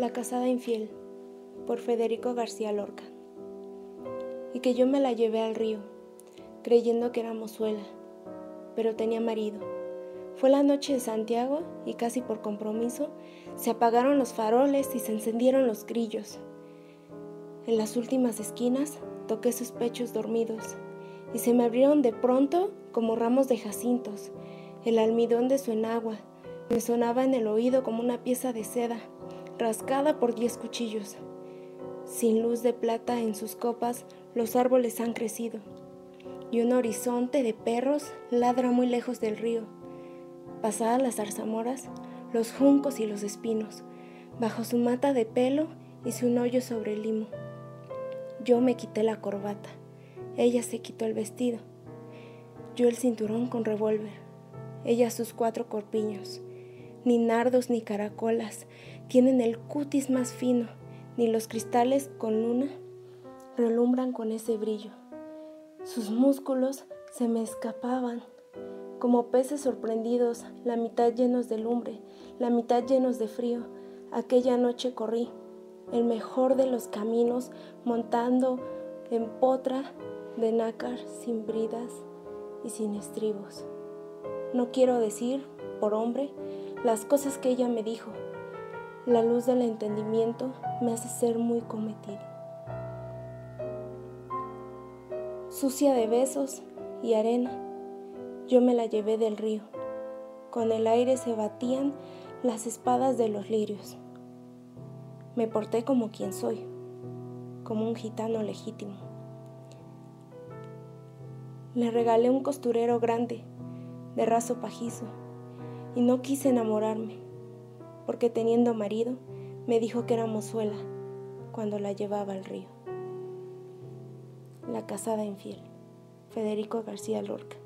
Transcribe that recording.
La casada infiel por Federico García Lorca. Y que yo me la llevé al río, creyendo que era mozuela, pero tenía marido. Fue la noche de Santiago y casi por compromiso se apagaron los faroles y se encendieron los grillos. En las últimas esquinas toqué sus pechos dormidos y se me abrieron de pronto como ramos de jacintos. El almidón de su enagua me sonaba en el oído como una pieza de seda, rascada por diez cuchillos. Sin luz de plata en sus copas, los árboles han crecido, y un horizonte de perros ladra muy lejos del río. Pasadas las zarzamoras, los juncos y los espinos, bajo su mata de pelo hice un hoyo sobre el limo. Yo me quité la corbata, ella se quitó el vestido, yo el cinturón con revólver, ella sus cuatro corpiños. Ni nardos ni caracolas tienen el cutis más fino, ni los cristales con luna relumbran con ese brillo. Sus músculos se me escapaban como peces sorprendidos, la mitad llenos de lumbre, la mitad llenos de frío. Aquella noche corrí el mejor de los caminos montando en potra de nácar sin bridas y sin estribos. No quiero decir, por hombre, las cosas que ella me dijo. La luz del entendimiento me hace ser muy cometido. Sucia de besos y arena, yo me la llevé del río. Con el aire se batían las espadas de los lirios. Me porté como quien soy, como un gitano legítimo. Le regalé un costurero grande, de raso pajizo, y no quise enamorarme, porque teniendo marido, me dijo que era mozuela cuando la llevaba al río. La casada infiel, Federico García Lorca.